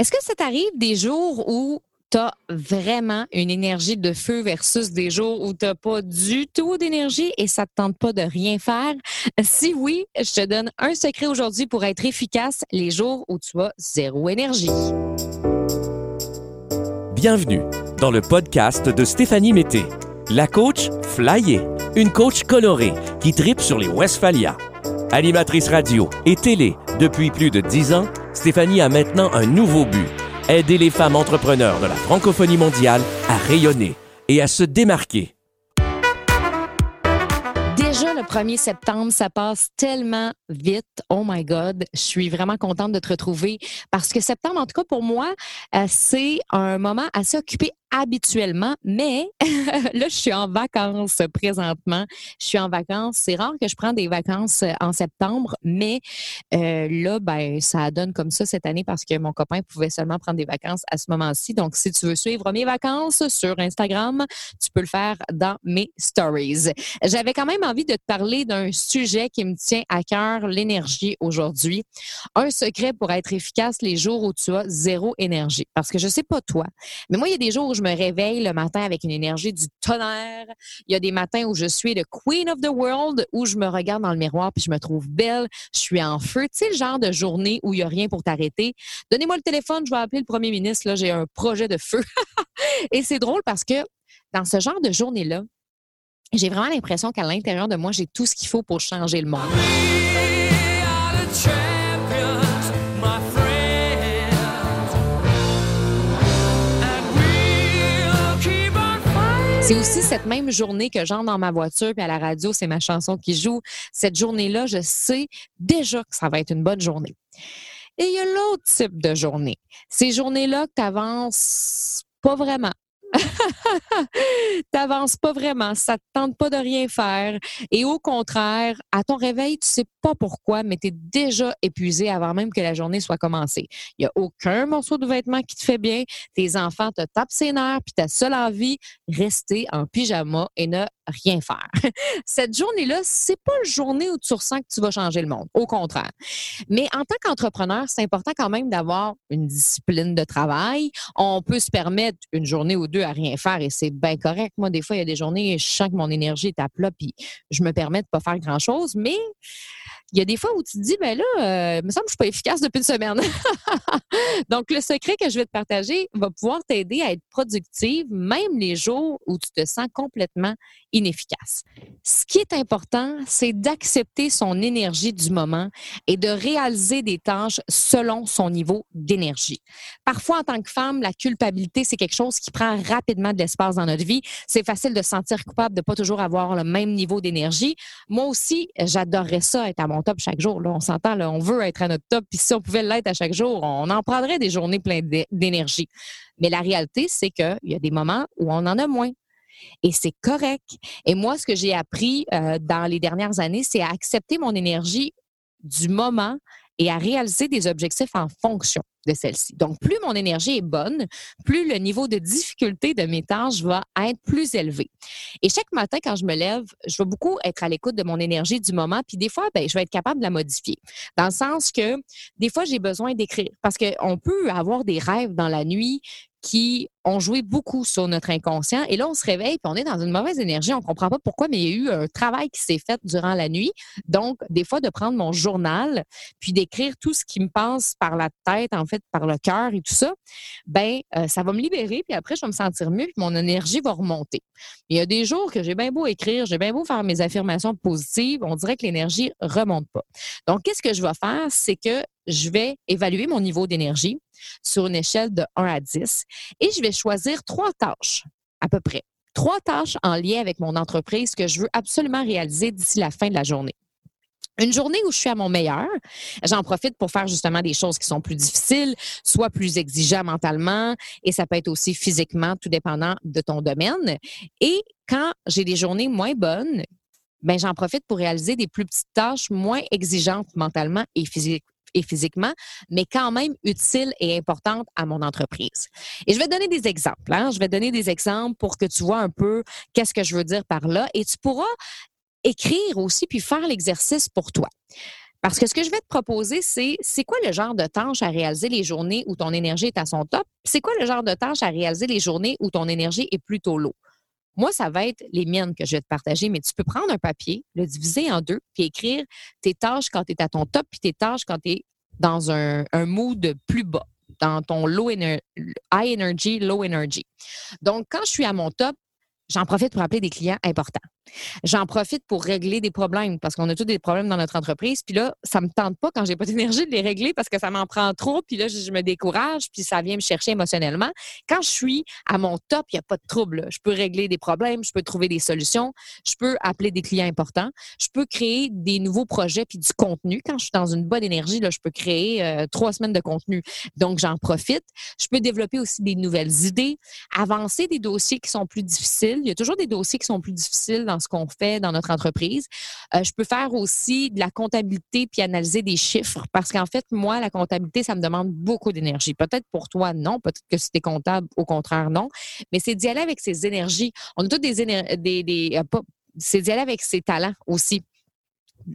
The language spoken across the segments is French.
Est-ce que ça t'arrive des jours où tu vraiment une énergie de feu versus des jours où tu n'as pas du tout d'énergie et ça ne te tente pas de rien faire? Si oui, je te donne un secret aujourd'hui pour être efficace les jours où tu as zéro énergie. Bienvenue dans le podcast de Stéphanie Mété, la coach flyée, une coach colorée qui tripe sur les Westphalia. Animatrice radio et télé depuis plus de dix ans, Stéphanie a maintenant un nouveau but aider les femmes entrepreneurs de la francophonie mondiale à rayonner et à se démarquer. Déjà le 1er septembre, ça passe tellement vite. Oh my God, je suis vraiment contente de te retrouver parce que septembre, en tout cas pour moi, euh, c'est un moment assez occupé habituellement, mais là, je suis en vacances présentement. Je suis en vacances. C'est rare que je prenne des vacances euh, en septembre, mais euh, là, ben, ça donne comme ça cette année parce que mon copain pouvait seulement prendre des vacances à ce moment-ci. Donc, si tu veux suivre mes vacances sur Instagram, tu peux le faire dans mes stories. J'avais quand même envie de te parler d'un sujet qui me tient à cœur, l'énergie aujourd'hui. Un secret pour être efficace les jours où tu as zéro énergie. Parce que je sais pas toi, mais moi, il y a des jours où je me réveille le matin avec une énergie du tonnerre. Il y a des matins où je suis the queen of the world, où je me regarde dans le miroir puis je me trouve belle, je suis en feu. Tu sais, le genre de journée où il n'y a rien pour t'arrêter. Donnez-moi le téléphone, je vais appeler le premier ministre. Là, j'ai un projet de feu. Et c'est drôle parce que dans ce genre de journée-là, j'ai vraiment l'impression qu'à l'intérieur de moi, j'ai tout ce qu'il faut pour changer le monde. C'est aussi cette même journée que j'entre dans ma voiture puis à la radio, c'est ma chanson qui joue. Cette journée-là, je sais déjà que ça va être une bonne journée. Et il y a l'autre type de journée. Ces journées-là que tu pas vraiment. T'avances pas vraiment, ça te tente pas de rien faire. Et au contraire, à ton réveil, tu sais pas pourquoi, mais tu es déjà épuisé avant même que la journée soit commencée. Il y a aucun morceau de vêtement qui te fait bien. Tes enfants te tapent ses nerfs, puis ta seule envie, rester en pyjama et ne rien faire. Cette journée-là, c'est pas une journée où tu ressens que tu vas changer le monde. Au contraire. Mais en tant qu'entrepreneur, c'est important quand même d'avoir une discipline de travail. On peut se permettre une journée ou deux à rien faire et c'est bien correct. Moi, des fois, il y a des journées, je sens que mon énergie est à plat puis je me permets de pas faire grand-chose, mais il y a des fois où tu te dis, ben là, euh, il me semble que je suis pas efficace depuis une semaine. Donc, le secret que je vais te partager va pouvoir t'aider à être productive, même les jours où tu te sens complètement inefficace. Ce qui est important, c'est d'accepter son énergie du moment et de réaliser des tâches selon son niveau d'énergie. Parfois, en tant que femme, la culpabilité, c'est quelque chose qui prend rapidement de l'espace dans notre vie. C'est facile de se sentir coupable de pas toujours avoir le même niveau d'énergie. Moi aussi, j'adorerais ça, être à mon top chaque jour. On s'entend, on veut être à notre top. Puis si on pouvait l'être à chaque jour, on en prendrait des journées pleines d'énergie. Mais la réalité, c'est qu'il y a des moments où on en a moins. Et c'est correct. Et moi, ce que j'ai appris euh, dans les dernières années, c'est à accepter mon énergie du moment et à réaliser des objectifs en fonction de celle-ci. Donc, plus mon énergie est bonne, plus le niveau de difficulté de mes tâches va être plus élevé. Et chaque matin, quand je me lève, je vais beaucoup être à l'écoute de mon énergie du moment, puis des fois, ben, je vais être capable de la modifier. Dans le sens que des fois, j'ai besoin d'écrire parce qu'on peut avoir des rêves dans la nuit qui ont joué beaucoup sur notre inconscient. Et là, on se réveille, puis on est dans une mauvaise énergie. On ne comprend pas pourquoi, mais il y a eu un travail qui s'est fait durant la nuit. Donc, des fois, de prendre mon journal, puis d'écrire tout ce qui me passe par la tête, en fait, par le cœur et tout ça, ben, euh, ça va me libérer, puis après, je vais me sentir mieux, puis mon énergie va remonter. Il y a des jours que j'ai bien beau écrire, j'ai bien beau faire mes affirmations positives, on dirait que l'énergie remonte pas. Donc, qu'est-ce que je vais faire? C'est que je vais évaluer mon niveau d'énergie sur une échelle de 1 à 10 et je vais choisir trois tâches à peu près. Trois tâches en lien avec mon entreprise que je veux absolument réaliser d'ici la fin de la journée. Une journée où je suis à mon meilleur, j'en profite pour faire justement des choses qui sont plus difficiles, soit plus exigeants mentalement, et ça peut être aussi physiquement, tout dépendant de ton domaine. Et quand j'ai des journées moins bonnes, ben j'en profite pour réaliser des plus petites tâches moins exigeantes mentalement et, physiquement et physiquement, mais quand même utile et importante à mon entreprise. Et je vais donner des exemples. Hein. Je vais donner des exemples pour que tu vois un peu qu'est-ce que je veux dire par là et tu pourras écrire aussi puis faire l'exercice pour toi. Parce que ce que je vais te proposer, c'est c'est quoi le genre de tâches à réaliser les journées où ton énergie est à son top? C'est quoi le genre de tâches à réaliser les journées où ton énergie est plutôt low? Moi, ça va être les miennes que je vais te partager, mais tu peux prendre un papier, le diviser en deux, puis écrire tes tâches quand tu es à ton top, puis tes tâches quand tu es dans un, un mood plus bas, dans ton low high energy, low energy. Donc, quand je suis à mon top, j'en profite pour appeler des clients importants. J'en profite pour régler des problèmes parce qu'on a tous des problèmes dans notre entreprise. Puis là, ça me tente pas quand j'ai pas d'énergie de les régler parce que ça m'en prend trop. Puis là, je me décourage. Puis ça vient me chercher émotionnellement. Quand je suis à mon top, il n'y a pas de trouble. Je peux régler des problèmes, je peux trouver des solutions, je peux appeler des clients importants, je peux créer des nouveaux projets puis du contenu. Quand je suis dans une bonne énergie, là, je peux créer euh, trois semaines de contenu. Donc, j'en profite. Je peux développer aussi des nouvelles idées, avancer des dossiers qui sont plus difficiles. Il y a toujours des dossiers qui sont plus difficiles dans ce qu'on fait dans notre entreprise. Euh, je peux faire aussi de la comptabilité puis analyser des chiffres parce qu'en fait, moi, la comptabilité, ça me demande beaucoup d'énergie. Peut-être pour toi, non. Peut-être que si tu es comptable, au contraire, non. Mais c'est d'y aller avec ses énergies. On a tous des, des, des euh, c'est d'y aller avec ses talents aussi.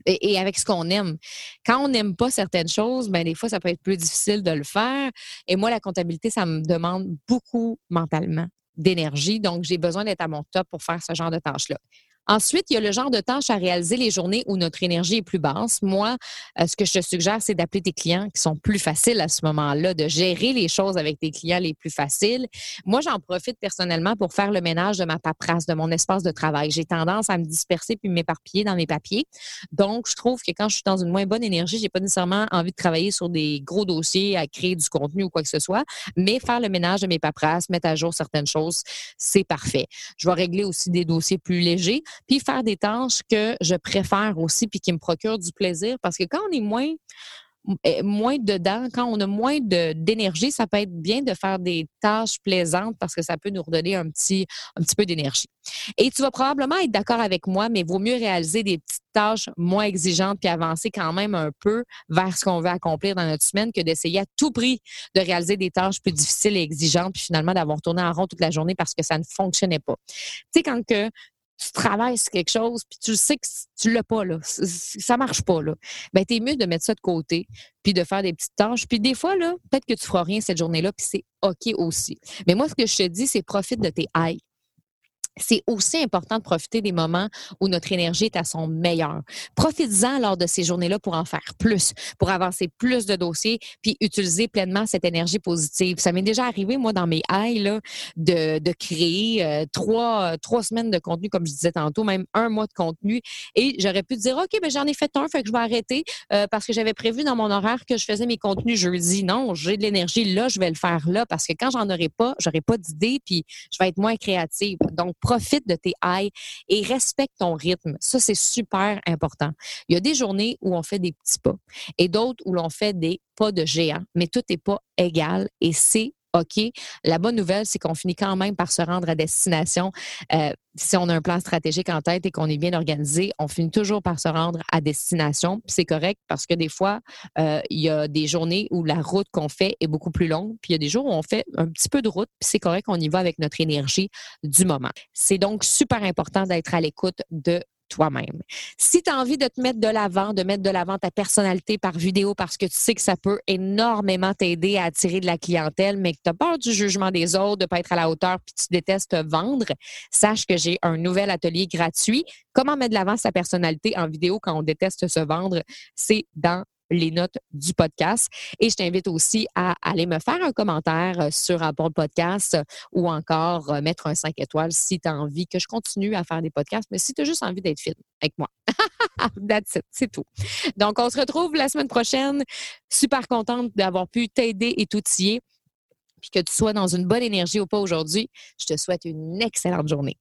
Et, avec ce qu'on aime. Quand on n'aime pas certaines choses, ben des fois, ça peut être plus difficile de le faire. Et moi, la comptabilité, ça me demande beaucoup mentalement d'énergie. Donc, j'ai besoin d'être à mon top pour faire ce genre de tâches-là. Ensuite, il y a le genre de tâches à réaliser les journées où notre énergie est plus basse. Moi, euh, ce que je te suggère, c'est d'appeler tes clients qui sont plus faciles à ce moment-là, de gérer les choses avec tes clients les plus faciles. Moi, j'en profite personnellement pour faire le ménage de ma paperasse, de mon espace de travail. J'ai tendance à me disperser puis m'éparpiller dans mes papiers. Donc, je trouve que quand je suis dans une moins bonne énergie, j'ai pas nécessairement envie de travailler sur des gros dossiers, à créer du contenu ou quoi que ce soit, mais faire le ménage de mes paperasses, mettre à jour certaines choses, c'est parfait. Je vais régler aussi des dossiers plus légers puis faire des tâches que je préfère aussi, puis qui me procurent du plaisir, parce que quand on est moins eh, moins dedans, quand on a moins d'énergie, ça peut être bien de faire des tâches plaisantes parce que ça peut nous redonner un petit, un petit peu d'énergie. Et tu vas probablement être d'accord avec moi, mais il vaut mieux réaliser des petites tâches moins exigeantes puis avancer quand même un peu vers ce qu'on veut accomplir dans notre semaine que d'essayer à tout prix de réaliser des tâches plus difficiles et exigeantes puis finalement d'avoir tourné en rond toute la journée parce que ça ne fonctionnait pas. Tu sais, quand que tu travailles sur quelque chose, puis tu sais que tu l'as pas, là, ça marche pas, là, ben, t'es mieux de mettre ça de côté, puis de faire des petites tâches. Puis des fois, là, peut-être que tu feras rien cette journée-là, puis c'est OK aussi. Mais moi, ce que je te dis, c'est profite de tes highs c'est aussi important de profiter des moments où notre énergie est à son meilleur. Profites-en lors de ces journées-là pour en faire plus, pour avancer plus de dossiers, puis utiliser pleinement cette énergie positive. Ça m'est déjà arrivé, moi, dans mes highs, là, de, de créer euh, trois, trois semaines de contenu, comme je disais tantôt, même un mois de contenu. Et j'aurais pu dire, OK, ben j'en ai fait un, fait que je vais arrêter euh, parce que j'avais prévu dans mon horaire que je faisais mes contenus jeudi. Non, j'ai de l'énergie, là, je vais le faire là parce que quand j'en aurai pas, j'aurai pas d'idée, puis je vais être moins créative. Donc, profite de tes highs et respecte ton rythme. Ça, c'est super important. Il y a des journées où on fait des petits pas et d'autres où l'on fait des pas de géant, mais tout n'est pas égal et c'est OK. La bonne nouvelle, c'est qu'on finit quand même par se rendre à destination. Euh, si on a un plan stratégique en tête et qu'on est bien organisé, on finit toujours par se rendre à destination. C'est correct parce que des fois, euh, il y a des journées où la route qu'on fait est beaucoup plus longue, puis il y a des jours où on fait un petit peu de route, puis c'est correct, on y va avec notre énergie du moment. C'est donc super important d'être à l'écoute de toi-même. Si tu as envie de te mettre de l'avant, de mettre de l'avant ta personnalité par vidéo parce que tu sais que ça peut énormément t'aider à attirer de la clientèle, mais que tu as peur du jugement des autres, de ne pas être à la hauteur, puis tu détestes vendre, sache que j'ai un nouvel atelier gratuit. Comment mettre de l'avant sa personnalité en vidéo quand on déteste se vendre? C'est dans les notes du podcast. Et je t'invite aussi à aller me faire un commentaire euh, sur Apple Podcast ou encore euh, mettre un 5 étoiles si tu as envie que je continue à faire des podcasts, mais si tu as juste envie d'être fit avec moi. That's it, c'est tout. Donc, on se retrouve la semaine prochaine. Super contente d'avoir pu t'aider et t'outiller. Puis que tu sois dans une bonne énergie ou pas aujourd'hui, je te souhaite une excellente journée.